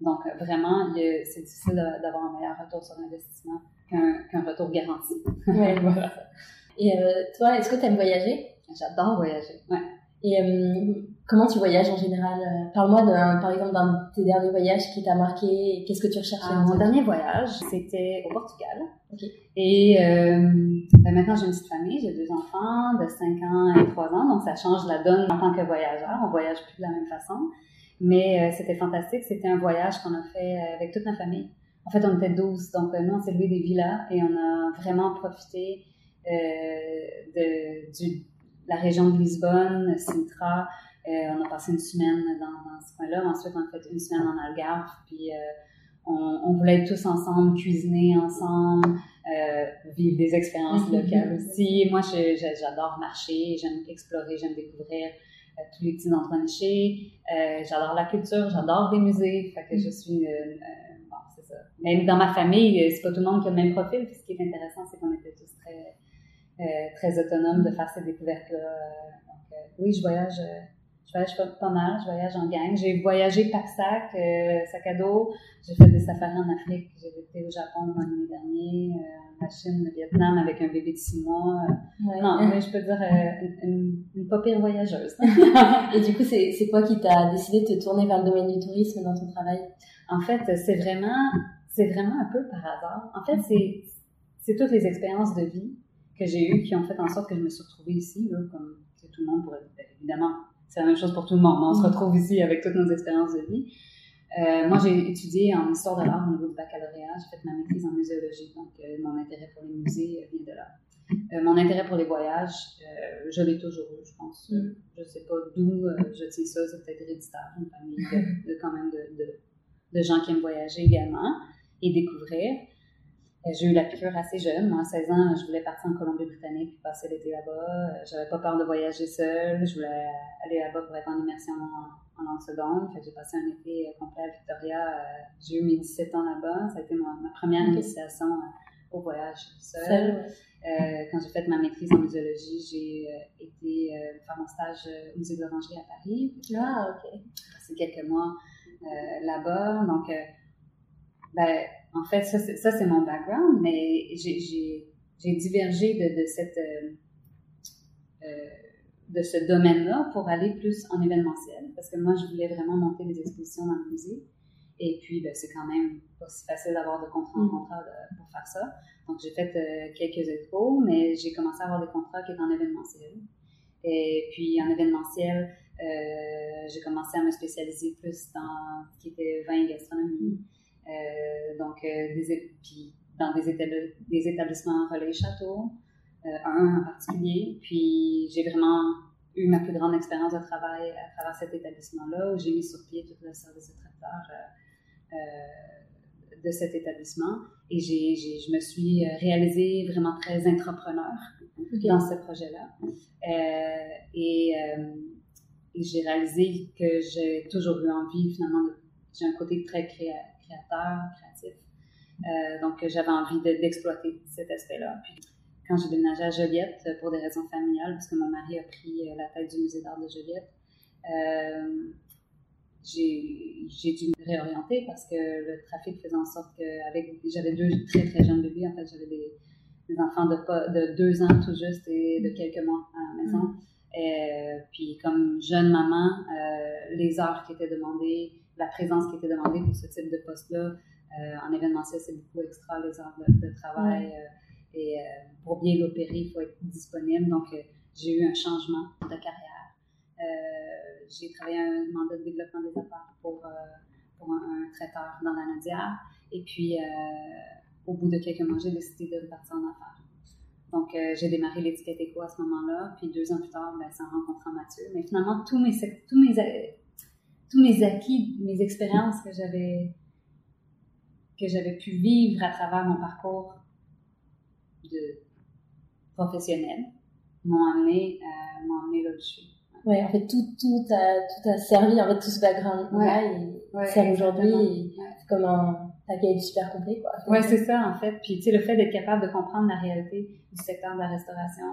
Donc, vraiment, c'est difficile d'avoir un meilleur retour sur l'investissement qu'un retour garanti. oui, voilà. Et euh, toi, est-ce que tu aimes voyager? J'adore voyager, ouais. Et euh, comment tu voyages en général? Parle-moi par exemple d'un de tes derniers voyages qui t'a marqué. Qu'est-ce que tu recherchais Mon dernier voyage, c'était au Portugal. Et euh, ben maintenant, j'ai une petite famille, j'ai deux enfants de 5 ans et 3 ans, donc ça change la donne en tant que voyageur. On voyage plus de la même façon. Mais c'était fantastique. C'était un voyage qu'on a fait avec toute ma famille. En fait, on était 12, donc nous, on s'est loué des villas et on a vraiment profité de, du la région de Lisbonne, Sintra. Euh, on a passé une semaine dans, ce coin-là. Ensuite, on a fait une semaine en Algarve. Puis, euh, on, voulait être tous ensemble, cuisiner ensemble, euh, vivre des expériences mhm. locales aussi. Moi, j'adore marcher, j'aime explorer, j'aime découvrir tous les petits endroits nichés. j'adore la culture, j'adore des musées. Fait que je suis... bon, c'est ça. Même dans ma famille, c'est pas tout le monde qui a le même profil. Puis ce qui est intéressant, c'est qu'on était tous très euh, très autonome de faire ces découvertes-là. Donc, euh, oui, je voyage, euh, je voyage pas, mal, je voyage en gang. J'ai voyagé pack-sac, sac à dos. J'ai fait des safaris en Afrique. J'ai été au Japon mois dernier, en Chine, le Vietnam avec un bébé de six mois. Non, mais je peux dire une, une, pas pire voyageuse. Et du coup, c'est quoi qui t'a décidé de te tourner vers le domaine du tourisme dans ton travail? En fait, c'est vraiment, c'est vraiment un peu par hasard. En fait, c'est, c'est toutes les expériences de vie que j'ai eues qui ont fait en sorte que je me suis retrouvée ici, là, comme tout le monde pourrait. Ben, évidemment, c'est la même chose pour tout le monde. On se mm. retrouve ici avec toutes nos expériences de vie. Euh, moi, j'ai étudié en histoire de l'art au niveau du baccalauréat. J'ai fait ma maîtrise en muséologie, donc euh, mon intérêt pour les musées vient de là. Euh, mon intérêt pour les voyages, je l'ai toujours eu, je pense. Mm. Je sais pas d'où je tiens ça, c'est peut-être héréditaire, une famille de, quand même de, de, de, gens qui aiment voyager également et découvrir. J'ai eu la piqûre assez jeune. Moi, à 16 ans, je voulais partir en Colombie-Britannique, passer l'été là-bas. J'avais pas peur de voyager seule. Je voulais aller là-bas pour être en immersion en, langue seconde. j'ai passé un été complet à Victoria. J'ai eu mes 17 ans là-bas. Ça a été ma, première initiation au voyage seule. Euh, quand j'ai fait ma maîtrise en muséologie, j'ai euh, été euh, faire mon stage au musée de l'Orangerie à Paris. Ah, ok. J'ai passé quelques mois là-bas. Donc, ben, en fait, ça, c'est mon background, mais j'ai divergé de, de cette de ce domaine-là pour aller plus en événementiel, parce que moi, je voulais vraiment monter des expositions dans le musée. Et puis, ben, c'est quand même pas si facile d'avoir de contrat en mm. contrat pour faire ça. Donc, j'ai fait euh, quelques expos, mais j'ai commencé à avoir des contrats qui étaient en événementiel. Et puis, en événementiel, euh, j'ai commencé à me spécialiser plus dans ce qui était vin et gastronomie. Euh, donc, des, puis dans des, des établissements relais château, un en particulier. Puis, j'ai vraiment eu ma plus grande expérience de travail à travers cet établissement-là, où j'ai mis sur pied tout le service de traiteur de cet établissement. Et j'ai, je me suis euh, réalisée vraiment très entrepreneur dans ce projet-là. Euh, et, euh, et, j'ai réalisé que j'ai toujours eu envie, finalement, j'ai un côté très créateur, créatif. donc, j'avais envie d'exploiter cet aspect-là. Puis, quand j'ai déménagé à Joliette, pour des raisons familiales, parce que mon mari a pris la tête du musée d'art de Joliette, j'ai dû me réorienter parce que le trafic faisait en sorte que j'avais deux très très jeunes bébés en fait j'avais des, des, enfants de de deux ans tout juste et de quelques mois à la maison et, euh, puis comme jeune maman euh, les heures qui étaient demandées la présence qui était demandée pour ce type de poste là euh, en événementiel c'est beaucoup extra les heures de, travail et pour bien l'opérer il faut être disponible donc j'ai eu un changement de carrière euh, j'ai travaillé un mandat de développement des affaires pour, euh, pour un, traiteur dans la Nadière. Et puis, euh, au bout de quelques mois, j'ai décidé de partir en affaires. Donc, j'ai démarré l'étiquette éco à ce moment-là. Puis, deux ans plus tard, ben, c'est en rencontrant Mathieu. Mais finalement, tous mes, tous mes, tous mes acquis, mes expériences que j'avais que j'avais pu vivre à travers mon parcours de professionnel m'ont amené, m'ont amené là où je suis. Ouais, en fait, tout, tout, a, tout a servi, en fait, tout ce background-là, ouais. et sert aujourd'hui, comme un package super complet, quoi. Ouais, c'est ça, en fait. Puis, tu sais, le fait d'être capable de comprendre la réalité du secteur de la restauration,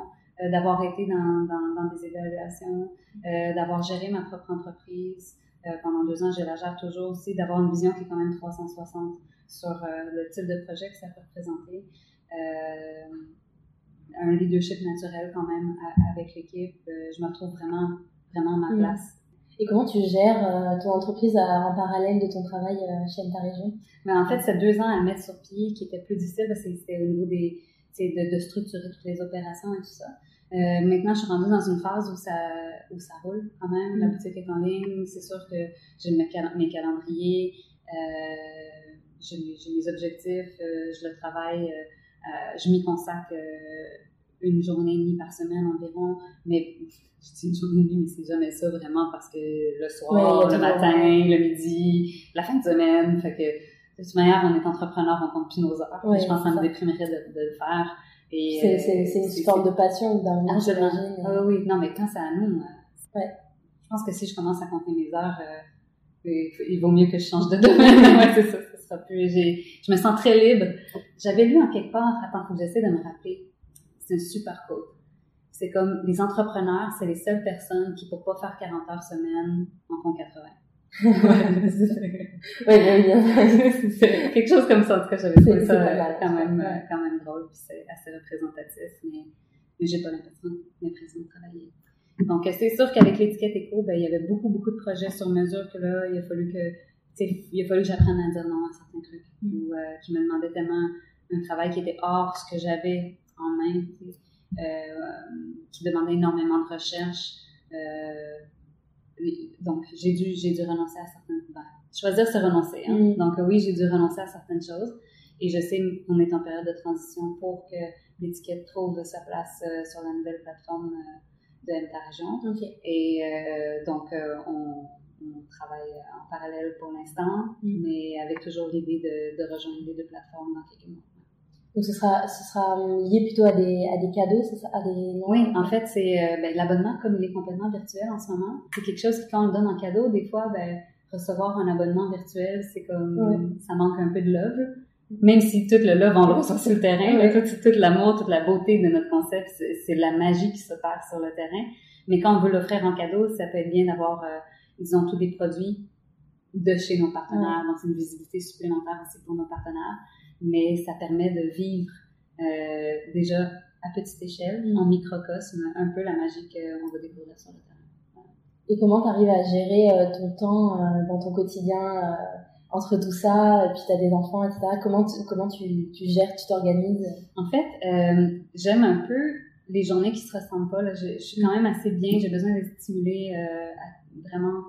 euh, d'avoir été dans, dans, dans, des évaluations, euh, d'avoir géré ma propre entreprise euh, pendant deux ans, je la gère toujours aussi, d'avoir une vision qui est quand même 360 sur euh, le type de projet que ça peut représenter un leadership naturel quand même avec l'équipe. Euh, je me retrouve vraiment, vraiment à ma mm. place. Et comment tu gères euh, ton entreprise en parallèle de ton travail euh, chez ta Région? Mais en fait, c'est deux ans à mettre sur pied qui était plus difficile parce que c'était au niveau des, de, de, structurer toutes les opérations et tout ça. Maintenant, je suis rendue dans une phase où ça, où ça roule quand même. La mm. boutique est en ligne. C'est sûr que j'ai mes, mes calendriers, j'ai mes objectifs, je le travaille, je m'y consacre une journée et demie par semaine environ. Mais je dis une journée et demie, mais c'est jamais ça vraiment parce que le soir, le matin, le midi, la fin de semaine, fait que de toute manière, on est entrepreneur, on compte plus nos heures. je pense que ça me déprimerait de, de, le faire. C'est une forme de passion d'un moment, j'imagine. Ah oui, non, mais quand c'est à nous, euh, ouais. je pense que si je commence à compter mes heures, euh, il vaut mieux que je change de domaine. ouais, c'est ça, ça sera plus. Je me sens très libre. J'avais lu en quelque part, attends, faut que j'essaie de me rappeler c'est un super quote. C'est comme les entrepreneurs, c'est les seules personnes qui, pour pas faire 40 heures semaine, en font 80. Oui, c'est quelque chose comme ça. En tout cas, j'avais trouvé ça quand même, quand même drôle, puis c'est assez représentatif, mais, mais j'ai pas l'impression, l'impression de travailler. Donc, c'est sûr qu'avec l'étiquette éco, ben, il y avait beaucoup, beaucoup de projets sur mesure que là, il a fallu que, il a fallu que j'apprenne à dire non à certains trucs, mm. ou euh, qui me demandaient tellement un travail qui était hors ce que j'avais en main, euh, qui demandait énormément de recherche. Euh, donc, j'ai dû, j'ai dû renoncer à certaines... Ben, choisir, c'est renoncer. Hein? Mm. Donc, oui, j'ai dû renoncer à certaines choses. Et je sais qu'on est en période de transition pour que l'étiquette trouve sa place euh, sur la nouvelle plateforme de MTA Région. Et donc, on, on, travaille en parallèle pour l'instant, mm. mais avec toujours l'idée de, de, rejoindre les deux plateformes dans quelques mois. Donc ce sera, ce sera lié plutôt à des, à des cadeaux, c'est ça, à des Oui, en fait, c'est euh, ben, l'abonnement comme il est complètement virtuel en ce moment. C'est quelque chose qui quand on le donne en cadeau, des fois, ben, recevoir un abonnement virtuel, c'est comme ça manque un peu de love. Même si tout le love on le reçoit sur le terrain, ouais. tout, tout l'amour, toute la beauté de notre concept, c'est la magie qui se passe sur le terrain. Mais quand on veut l'offrir en cadeau, ça peut être bien d'avoir, euh, disons, tous des produits de chez nos partenaires. Donc, c'est une visibilité supplémentaire aussi pour nos partenaires. Mais ça permet de vivre euh, déjà à petite échelle, mm. en microcosme, un peu la magie qu'on va découvrir sur le terrain. Et comment tu arrives à gérer euh, ton temps euh, dans ton quotidien entre tout ça, et puis tu as des enfants, etc. Comment tu, comment tu, tu gères, tu t'organises? En fait, j'aime un peu les journées qui se ressemblent pas. Là. Je, je suis quand même assez bien, j'ai besoin d'être stimulée vraiment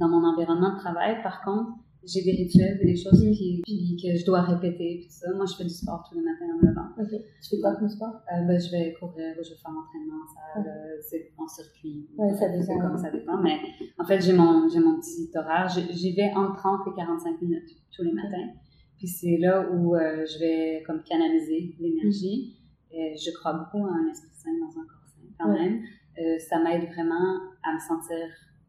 dans mon environnement de travail. Par contre, j'ai des rituels, des choses qui, que je dois répéter, tout ça. Moi, je fais du sport tous les matins en me levant. Ok. Tu fais quoi comme sport? Euh, ben, je vais courir, je vais faire l'entraînement en salle, euh, c'est en circuit. Ouais, ça dépend. Comme ça dépend, mais en fait, j'ai mon, j'ai mon petit horaire. J'y vais entre 30 et 45 minutes tous les matins. Puis c'est là où euh, je vais comme canaliser l'énergie. Et je crois beaucoup à un esprit sain dans un corps sain quand même. Euh, ça m'aide vraiment à me sentir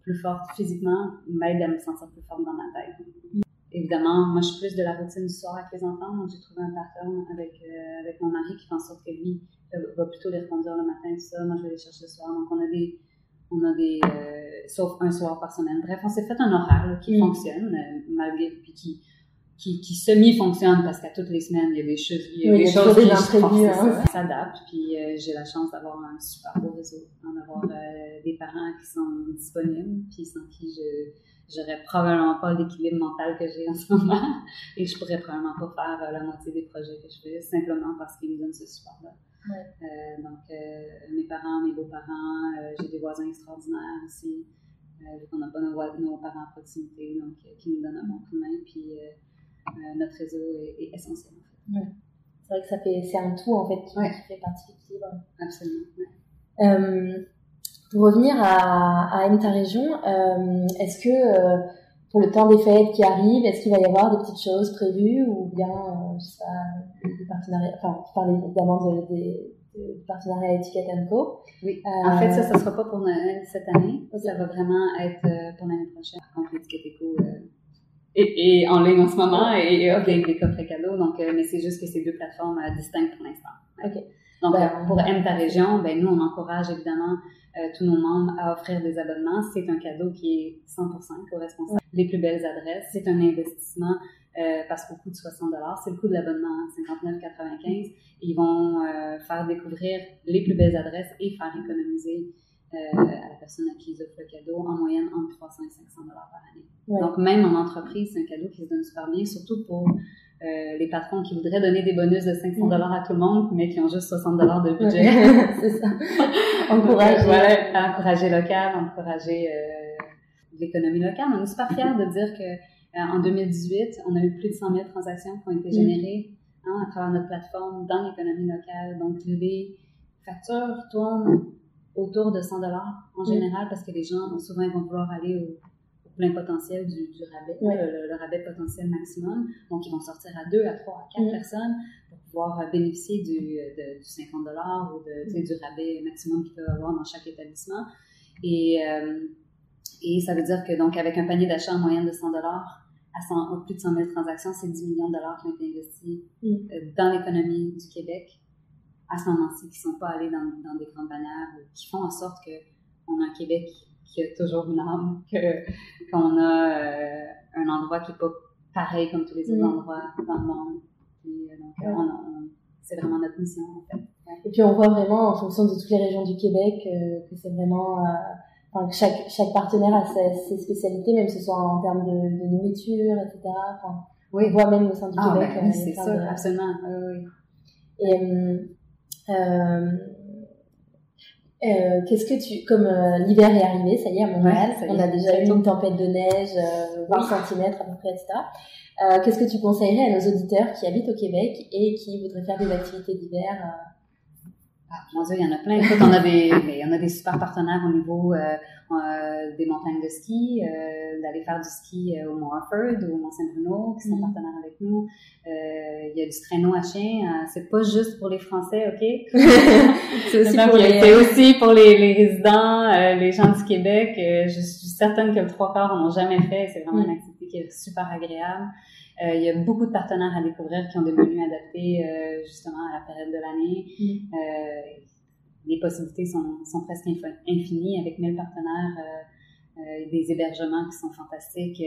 plus forte physiquement m'aide à me sentir plus forte dans ma tête. Évidemment, moi, je suis plus de la routine du soir avec les enfants. Donc, j'ai trouvé un pattern avec, euh, avec mon mari qui fait en sorte que lui va plutôt les reconduire le matin, tout ça. Moi, je vais les chercher le soir. Donc, on a des, on a des, euh, sauf un soir par semaine. Bref, on s'est fait un horaire qui mm. fonctionne, euh, malgré, puis qui, qui, qui semi-fonctionne parce qu'à toutes les semaines, il y a des choses, il y a des choses qui hein. s'adaptent. Puis euh, j'ai la chance d'avoir un super beau réseau, d'avoir euh, des parents qui sont disponibles, puis sans qui je j'aurais probablement pas l'équilibre mental que j'ai en ce moment et je pourrais probablement pas faire euh, la moitié des projets que je fais simplement parce qu'ils me donnent ce support-là. Ouais. donc mes parents, mes beaux-parents, j'ai des voisins extraordinaires aussi. vu qu'on n'a pas nos, nos, parents à proximité, donc qui nous donnent un bon coup de main. Puis euh, notre réseau est, essentiel. En fait. C'est vrai que ça fait, c'est un tout en fait qui, fait partie de l'équilibre. Absolument. Euh, pour revenir à, à ta région, euh, est-ce que pour le temps des fêtes qui arrivent, est-ce qu'il va y avoir des petites choses prévues ou bien, je sais pas, des partenariats, enfin, tu parlais évidemment de, de, partenariat étiquette Co. Oui. En fait, ça, ça sera pas pour cette année. Ça va vraiment être pour l'année prochaine. Par contre, l'étiquette Eco, et, et, en ligne en ce moment et, et offre des, des, coffrets cadeaux. Donc, euh, mais c'est juste que c'est deux plateformes euh, distinctes pour l'instant. Okay. Donc, ben, euh, pour M ta région, ben nous on encourage évidemment tous nos membres à offrir des abonnements. C'est un cadeau qui est 100% co-responsable. Les plus belles adresses, c'est un investissement parce qu'au coût de 60 dollars, c'est le coût de l'abonnement, 59,95. Ils vont faire découvrir les plus belles adresses et faire économiser euh, à la personne à qui ils offrent le cadeau, en moyenne entre 300 et 500 dollars par année. Donc, même en entreprise, c'est un cadeau qui se donne super bien, surtout pour euh, les patrons qui voudraient donner des bonus de 500 dollars à tout le monde, mais qui ont juste 60 dollars de budget. c'est ça. encourager. voilà, encourager local, encourager euh, l'économie locale. On est super fiers de dire que en 2018, on a eu plus de 100 000 transactions qui ont été générées hein, à travers notre plateforme dans l'économie locale. Donc, les factures tournent autour de 100 dollars en mm. général parce que les gens souvent ils vont vouloir aller au, plein potentiel du, du rabais, le, rabais potentiel maximum. Donc ils vont sortir à deux, à trois, à quatre mm. personnes pour pouvoir euh, bénéficier du, de, du 50 dollars ou de, mm. du rabais maximum qu'ils peuvent avoir dans chaque établissement. Et, euh, et ça veut dire que donc avec un panier d'achat en moyenne de 100 dollars à 100, plus de 100 000 transactions, c'est 10 millions de dollars qui ont été investis euh, dans l'économie du Québec à ce moment-ci, qui ne sont pas allés dans, dans, des grandes bannières, qui font en sorte qu'on a un Québec qui a toujours une âme, qu'on a euh, un endroit qui n'est pas pareil comme tous les autres mm. endroits dans le monde. Euh, donc, euh, c'est vraiment notre mission, en fait. Et puis, on voit vraiment, en fonction de toutes les régions du Québec, que c'est vraiment... Enfin, que chaque, chaque partenaire a ses, spécialités, même que ce soit en termes de, de nourriture, etc. Enfin, oui. On voit même au sein du ah, Québec. Ben, oui, c'est sûr, absolument. oui. Et, euh, euh, qu'est-ce que tu, comme euh, l'hiver est arrivé, ça y est à Montréal, on a déjà eu une tempête de neige, 20 cm à peu près, etc. qu'est-ce que tu conseillerais à nos auditeurs qui habitent au Québec et qui voudraient faire des activités d'hiver il y en a plein. Écoute, on a des, on a des super partenaires au niveau euh, euh, des montagnes de ski, euh, d'aller faire du ski au Mont Harford ou au Mont Saint-Bruno, qui sont mm. partenaires avec nous. il y a du traîneau à chien. c'est pas juste pour les Français, OK? c'est aussi, pour les... aussi pour les, les résidents, les gens du Québec. je suis certaine que le trois quarts n'ont jamais fait. C'est vraiment mm. une activité qui est super agréable. Euh, il y a beaucoup de partenaires à découvrir qui ont des menus adaptés euh, justement à la période de l'année. Mm. Euh, les possibilités sont, sont presque infinies avec 1000 partenaires. Euh, des hébergements qui sont fantastiques,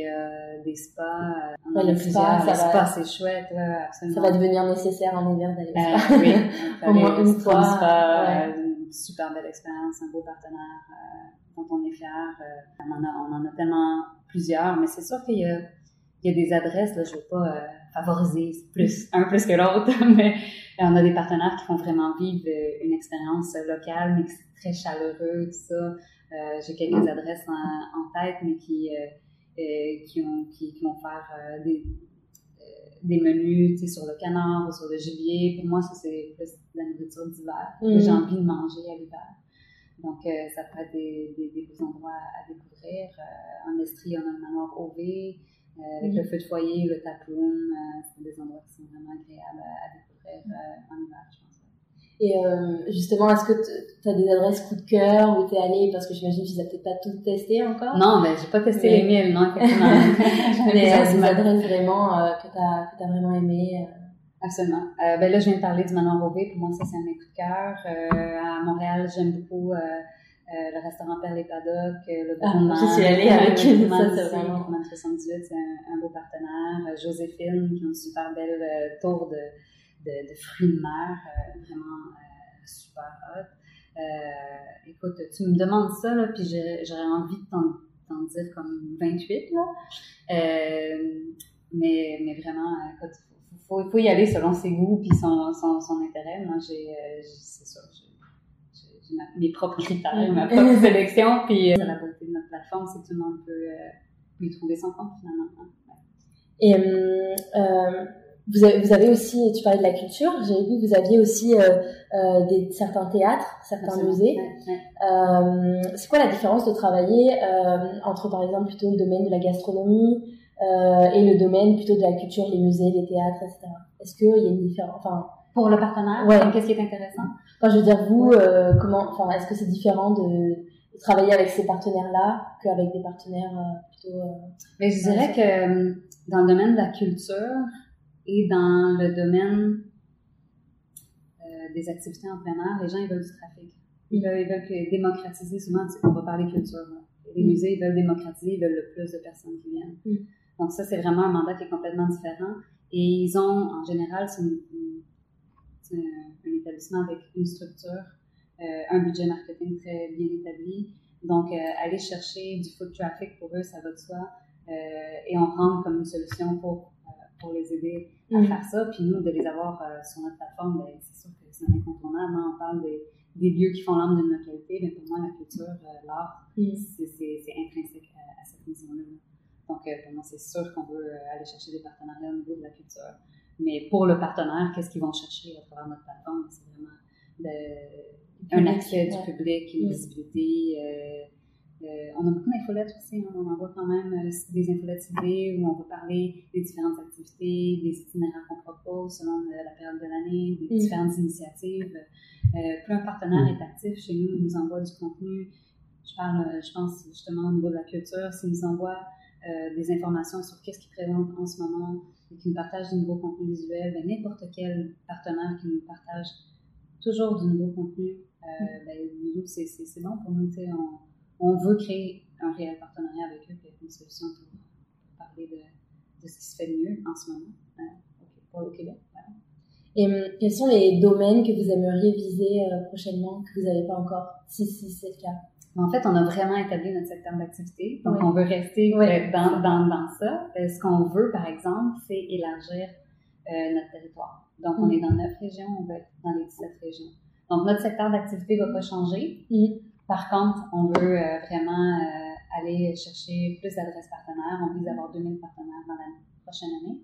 des spas. Ouais, le spa, les spas, c'est chouette, absolument. Ça va devenir nécessaire en hiver d'aller au spa. oui, au moins une fois. Spa, une super belle expérience, un beau partenaire dont on est fier. on, en a, on en a tellement plusieurs, mais c'est sûr qu'il y a il y a des adresses, là, je veux pas euh, favoriser plus un plus que l'autre, mais on a des partenaires qui font vraiment vivre euh, une expérience locale, mais très chaleureux, tout ça. Euh, j'ai quelques adresses en, en, tête, mais qui qui, ont, qui, vont faire des, des menus sur le canard ou sur le gibier. Pour moi, ça, c'est plus de la nourriture d'hiver que j'ai mm. envie de manger à l'hiver. Donc, ça peut être des, des, des beaux endroits à découvrir. en Estrie, on a le manoir OV. Euh, avec le feu de foyer, le taproom, euh, c'est des endroits qui sont vraiment agréables à, découvrir euh, en hiver, je pense. Et justement, est-ce que tu as des adresses coup de cœur où tu es allé Parce que j'imagine que tu n'as peut-être pas tout testé encore. Non, mais j'ai pas testé les miels, non, effectivement. mais des adresses vraiment que tu as, as, vraiment aimé Absolument. ben là, je viens de parler du Manoir Robé. Pour moi, ça, c'est un coups de cœur. à Montréal, j'aime beaucoup euh, le restaurant Père les Paddocks, euh, le Gourmand. Ah, je suis allée avec ça c'est vraiment... 78, c'est un, beau partenaire. Euh, Joséphine, qui a une super belle tour de, de, de, fruits de mer, vraiment super hot. écoute, tu me demandes ça, là, puis j'aurais envie de t'en dire comme 28, là. mais, mais vraiment, écoute, faut, faut, faut y aller selon ses goûts puis son, son, son intérêt. Moi, j'ai, c'est sûr, mes propres critères, ma propre sélection. Puis euh, la beauté de notre plateforme, c'est que tout le monde peut, euh, y trouver son compte finalement. Et euh, euh, vous, avez, vous avez aussi, tu parlais de la culture, j'ai vu que vous aviez aussi euh, des, certains théâtres, certains musées. c'est quoi la différence de travailler entre par exemple plutôt le domaine de la gastronomie et le domaine plutôt de la culture, les musées, les théâtres, etc. Est-ce qu'il y a une différence enfin, Pour le partenaire, ouais. qu'est-ce qui est intéressant? Enfin, je veux dire, vous, euh, comment, enfin, est-ce que c'est différent de, travailler avec ces partenaires-là qu'avec des partenaires euh, plutôt. Euh, Mais je dirais que dans le domaine de la culture et dans le domaine des activités en plein air, les gens ils veulent du trafic. Ils veulent, ils veulent démocratiser. Souvent, on va parler culture. Les mm. musées ils veulent démocratiser, ils veulent le plus de personnes qui viennent. Mm. Donc ça, c'est vraiment un mandat qui est complètement différent. Et ils ont, en général, c'est une un, établissement avec une structure, euh, un budget marketing très bien établi. Donc, euh, aller chercher du foot traffic pour eux, ça va de soi. Euh, et on prend comme une solution pour, pour les aider à mm. faire ça. Puis nous, de les avoir sur notre plateforme, ben, c'est sûr que c'est un incontournable. Hein. On parle des, des lieux qui font l'âme de notre localité, mais pour moi, la culture, l'art, mm. c'est intrinsèque à, cette vision-là. Donc, pour moi, c'est sûr qu'on veut aller chercher des partenariats au niveau de la culture. Mais pour le partenaire, qu'est-ce qu'ils vont chercher à travers notre plateforme? C'est vraiment un accès du public, une mm. visibilité. Euh, euh, on a beaucoup d'infolettes aussi. Hein. On envoie quand même euh, des infolettes idées où on va parler des différentes activités, des itinéraires qu'on propose selon la période de l'année, des mm. différentes initiatives. plus un partenaire mm. est actif chez nous, il nous envoie du contenu. Je parle, je pense justement au niveau de la culture, s'il nous envoie des informations sur qu'est-ce qu'il présente en ce moment, et qui nous partagent du nouveau contenu visuel, ben, n'importe quel partenaire qui nous partage toujours du nouveau contenu, euh, mm. ben, c'est bon pour nous. On, on veut créer un réel partenariat avec eux et une solution pour, parler de, de, ce qui se fait mieux en ce moment euh, pour le Québec. Et hum, quels sont les domaines que vous aimeriez viser euh, prochainement que vous n'avez pas encore, si, si c'est le cas? En fait, on a vraiment établi notre secteur d'activité. Donc, on veut rester euh, dans, dans, dans, ça. Euh, ce qu'on veut, par exemple, c'est élargir euh, notre territoire. Donc, on est dans neuf régions, on veut être dans les 17 régions. Donc, notre secteur d'activité ne va pas changer. Par contre, on veut vraiment aller chercher plus d'adresses partenaires. On vise avoir 2000 partenaires dans la prochaine année.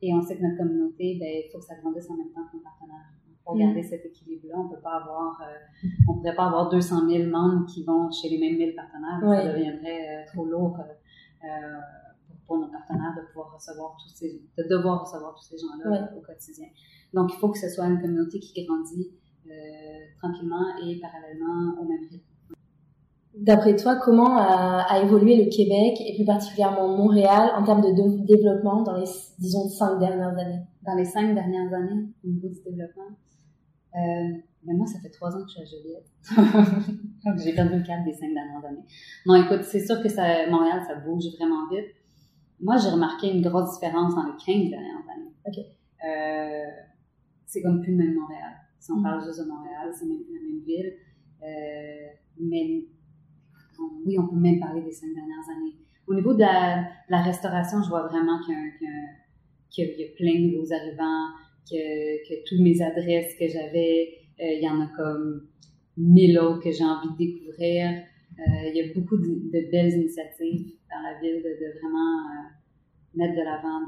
Et on sait que notre communauté, ben, il faut que ça grandisse en même temps que nos partenaires. Pour garder cet équilibre-là. On peut pas avoir, euh, on pourrait pas avoir 200 000 membres qui vont chez les mêmes 1000 partenaires. Ça deviendrait euh, trop lourd euh, pour, nos partenaires de pouvoir recevoir tous ces, de devoir recevoir tous ces gens-là au quotidien. Donc, il faut que ce soit une communauté qui grandit tranquillement et parallèlement au même rythme. D'après toi, comment a, évolué le Québec et plus particulièrement Montréal en termes de, développement dans les, disons, cinq dernières années? Dans les cinq dernières années, au niveau du développement euh, Mais moi, ça fait trois ans que je suis à Joliette. J'ai perdu le cadre des cinq dernières années. Non, écoute, c'est sûr que ça, Montréal, ça bouge vraiment vite. Moi, j'ai remarqué une grosse différence dans les 15 dernières années. OK. Euh, c'est comme plus le même Montréal. Si on mm. parle juste de Montréal, c'est même plus la même ville. Euh, mais oui, on peut même parler des cinq dernières années. Au niveau de la, restauration, je vois vraiment qu'il y, a plein de nouveaux arrivants, que, que toutes mes adresses que j'avais, euh, il y en a comme mille autres que j'ai envie de découvrir. Euh, il y a beaucoup de, belles initiatives dans la ville de, vraiment euh, mettre de l'avant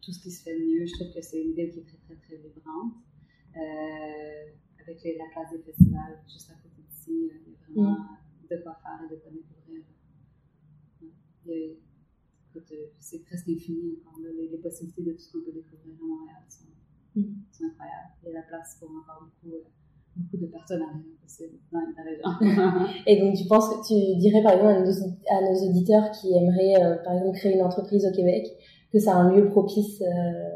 tout ce qui se fait de mieux. Je trouve que c'est une ville qui est très, très, très vibrante. avec la place des festivals juste à côté d'ici, il y a vraiment... Mm de quoi faire et de quoi découvrir. C'est presque infini encore. Les, les, possibilités de tout ce qu'on peut découvrir à Montréal sont, mm. incroyables. Il y a la place pour encore beaucoup, euh, beaucoup de partenariats possibles dans la région. et donc, tu penses que tu dirais par exemple à nos, auditeurs qui aimeraient, euh, par exemple, créer une entreprise au Québec, que c'est un lieu propice euh,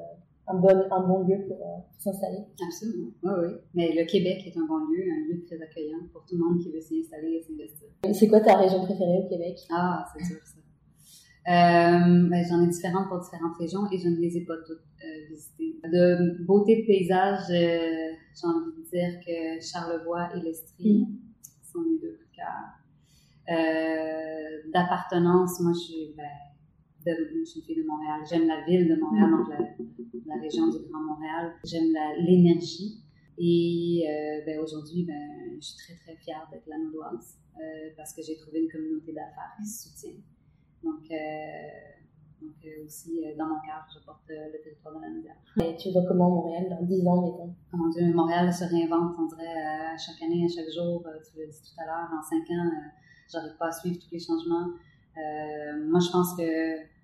un bon, un bon lieu pour, euh, s'installer? Absolument, oui, oui. Mais le Québec est un bon lieu, un lieu très accueillant pour tout le monde qui veut s'y installer et s'investir. C'est quoi ta région préférée au Québec? Ah, c'est sûr. Euh, j'en ai différentes pour différentes régions et je ne les ai pas toutes euh, visitées. De beauté de paysage, euh, j'ai envie de dire que Charlevoix et l'Estrie mm. sont mes deux coups de cœur. D'appartenance, moi je suis ben, je suis une fille de Montréal. J'aime la ville de Montréal, donc la, la région du Grand Montréal. J'aime l'énergie. Et euh, ben, aujourd'hui, ben, je suis très, très fière d'être la Naudoise euh, parce que j'ai trouvé une communauté d'affaires qui se soutient. Donc, euh, donc aussi, dans mon cœur, je porte le territoire de la Naudière. Et tu vois comment Montréal dans 10 ans, mettons? Oh mon Dieu, Montréal se réinvente, on dirait, à chaque année, à chaque jour. tu l'as dit tout à l'heure, en 5 ans, j'arrive pas à suivre tous les changements. moi, je pense que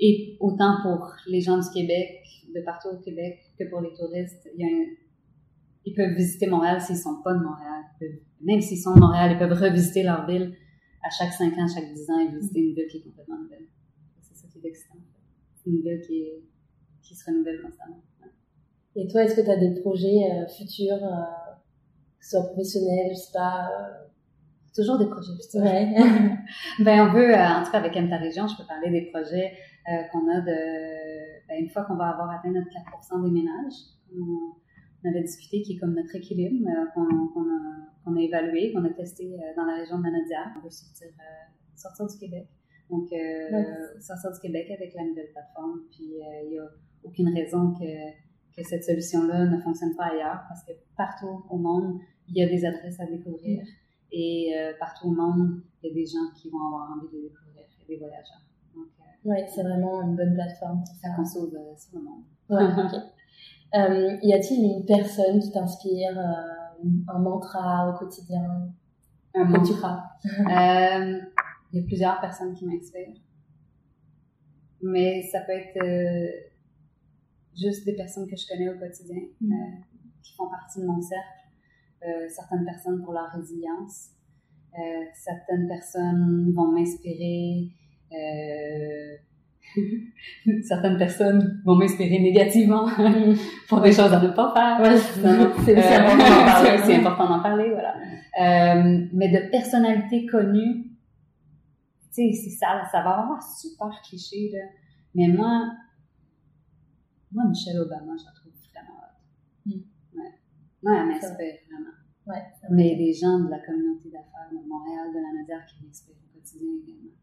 et autant pour les gens du Québec, de partout au Québec, que pour les touristes, il y a ils peuvent visiter Montréal s'ils sont pas de Montréal. Même s'ils sont de Montréal, ils peuvent revisiter leur ville à chaque 5 ans, chaque 10 ans et visiter une ville qui est complètement nouvelle. C'est ça qui est excitant. Une ville qui, est, qui se renouvelle constamment. Et toi, est-ce que tu as des projets euh, futurs, euh, que ce soit professionnels, je sais pas, euh, toujours des projets futurs. Ouais. ben, on veut, en tout cas avec MTA Région, je peux parler des projets qu'on a de, ben, une fois qu'on va avoir atteint notre 4 des ménages, on, avait discuté qui est comme notre équilibre euh, qu'on a, évalué, qu'on a testé euh, dans la région de Manadière. On veut sortir, sortir du Québec. Donc, sortir du Québec avec la nouvelle plateforme. Puis, il n'y a aucune raison que, que cette solution-là ne fonctionne pas ailleurs parce que partout au monde, il y a des adresses à découvrir. Et partout au monde, il y a des gens qui vont avoir envie de découvrir, des voyageurs. Oui, c'est vraiment une bonne plateforme ça. qu'on sauve sur le monde. Ouais, euh, y a-t-il une personne qui t'inspire, euh, un mantra au quotidien? Un mantra. euh, il y a plusieurs personnes qui m'inspirent. Mais ça peut être euh, juste des personnes que je connais au quotidien, mm. qui font partie de mon cercle. certaines personnes pour leur résilience. certaines personnes vont m'inspirer certaines personnes vont m'inspirer négativement pour des choses à ne pas faire. c'est euh, important d'en parler. Voilà. Euh, mais de personnalités connues, tu sais, c'est ça, ça va avoir super cliché, là. Mais moi, moi, Michelle Obama, je la trouve vraiment hot. Mm. Ouais. Moi, elle m'inspire vraiment. Ouais, mais des gens de la communauté d'affaires de Montréal, de la Nadière, qui m'inspirent au quotidien également.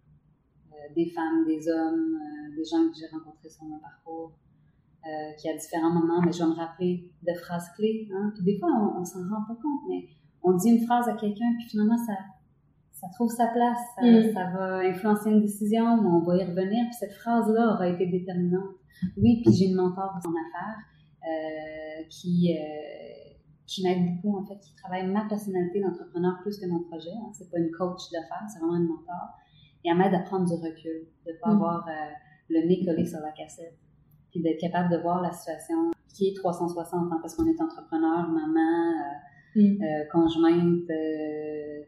Euh, des femmes, des hommes, euh, des gens que j'ai rencontrés sur mon parcours, euh, qui à différents moments, mais je vais me rappeler de phrases clés. Hein. Puis des fois, on, on s'en rend pas compte, mais on dit une phrase à quelqu'un, puis finalement, ça, ça trouve sa place, ça, mm. ça, va influencer une décision, on va y revenir, puis cette phrase-là aura été déterminante. Oui, puis j'ai une mentor en affaires, qui qui m'aide beaucoup, en fait, qui travaille ma personnalité d'entrepreneur plus que mon projet. Hein. C'est pas une coach d'affaires, c'est vraiment une mentor. Et elle m'aide à prendre du recul, de pas mm. avoir le nez collé sur la cassette, puis d'être capable de voir la situation qui est 360, hein, parce qu'on est entrepreneur, maman, euh, mm. euh, conjointe, euh,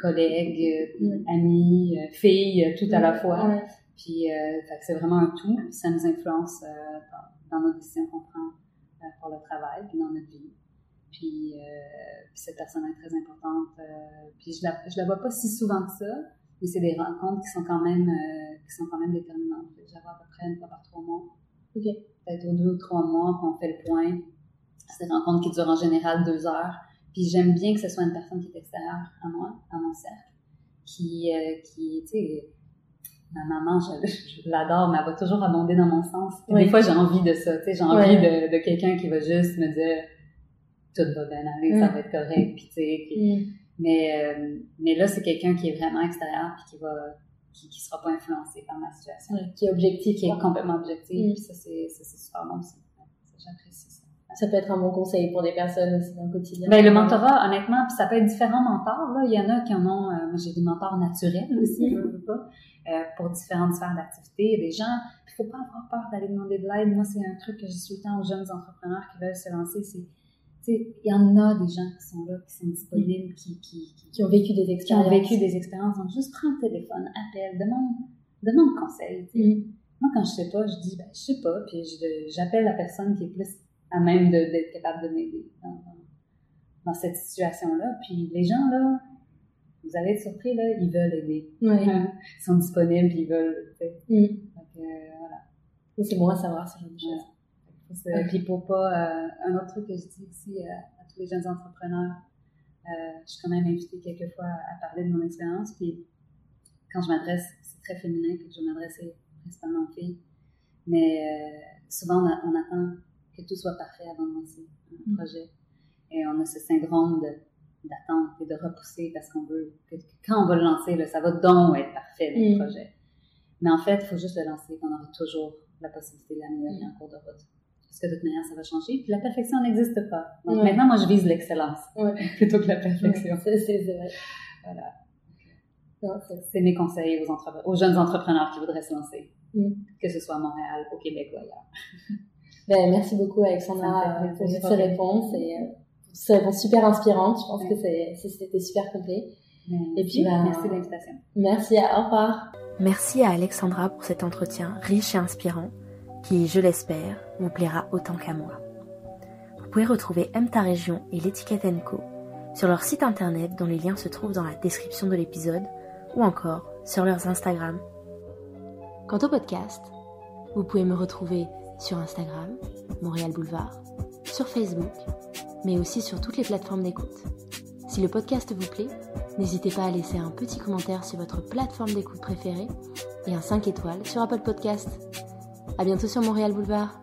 collègue, mm. amie, fille, tout à la fois. Puis c'est vraiment un tout, puis ça nous influence dans, nos décisions qu'on prend pour le travail, puis dans notre vie. Puis, cette personne est très importante. puis je la, je la vois pas si souvent que ça, mais c'est des rencontres qui sont quand même, qui sont quand même déterminantes. À peu près une fois par trois mois. Peut-être aux deux ou trois mois, puis on fait le point. C'est des rencontres qui durent en général deux heures. Puis j'aime bien que ce soit une personne qui est extérieure à moi, à mon cercle, qui, euh, qui tu sais, ma maman, je, l'adore, mais elle va toujours abonder dans mon sens. Des fois, j'ai envie de ça, tu sais, j'ai envie de, de quelqu'un qui va juste me dire tout va bien aller, ça mm. va être correct, puis tu sais. Mais, euh, mais là, c'est quelqu'un qui est vraiment extérieur, puis qui va qui ne sera pas influencé par ma situation. qui est objectif. Qui est complètement objectif. Mm. Ça, c'est super bon aussi. J'apprécie ça. Ça peut être un bon conseil pour des personnes aussi dans le quotidien. Ben, le mentorat, honnêtement, ça peut être différents mentors. Là. Il y en a qui en ont, euh, moi j'ai des mentors naturels aussi, mm. pas, euh, pour différentes sphères d'activité. Des gens, il faut pas avoir peur d'aller demander de l'aide. Moi, c'est un truc que je tout le temps aux jeunes entrepreneurs qui veulent se lancer, c'est il y en a des gens qui sont là, qui sont disponibles, qui, qui, qui, ont vécu des expériences. Qui ont vécu des expériences. Donc, juste prends le téléphone, appelle, demande, demande conseil. Mm. Moi, quand je sais pas, je dis, ben, je sais pas, puis j'appelle la personne qui est plus à même d'être capable de m'aider dans, dans, cette situation-là. Puis les gens, là, vous allez être surpris, là, ils veulent aider. ils sont disponibles, puis ils veulent, mm. Donc, euh, voilà. C'est bon à savoir ce genre de choses. Et puis pour pas, euh, un autre truc que je dis aussi euh, à tous les jeunes entrepreneurs, euh, je suis quand même invitée quelquefois à, parler de mon expérience. Puis quand je m'adresse, c'est très féminin que je m'adresse principalement aux filles. Mais souvent, on, attend que tout soit parfait avant de lancer un mm. projet. Et on a ce syndrome d'attente et de repousser parce qu'on veut que, quand on va le lancer, là, ça va donc être parfait, le mm. projet. Mais en fait, il faut juste le lancer, qu'on aura toujours la possibilité de l'améliorer en cours de route parce que de toute manière, ça va changer. Puis la perfection n'existe pas. Donc maintenant, moi, je vise l'excellence plutôt que la perfection. c'est vrai. Voilà. C'est mes conseils aux, aux, jeunes entrepreneurs qui voudraient se lancer, mm. que ce soit à Montréal, au Québec ou ailleurs. Ben, merci beaucoup, Alexandra, pour ces réponses et euh, ces réponses super inspirantes. Je pense que c'était super complet. Et puis, ben, merci de l'invitation. Merci, au revoir. Merci à Alexandra pour cet entretien riche et inspirant qui, je l'espère, vous plaira autant qu'à moi. Vous pouvez retrouver ta région et l'étiquette Co sur leur site internet dont les liens se trouvent dans la description de l'épisode ou encore sur leurs Instagram. Quant au podcast, vous pouvez me retrouver sur Instagram, Montréal Boulevard, sur Facebook, mais aussi sur toutes les plateformes d'écoute. Si le podcast vous plaît, n'hésitez pas à laisser un petit commentaire sur votre plateforme d'écoute préférée et un 5 étoiles sur Apple Podcast. À bientôt sur Montréal Boulevard.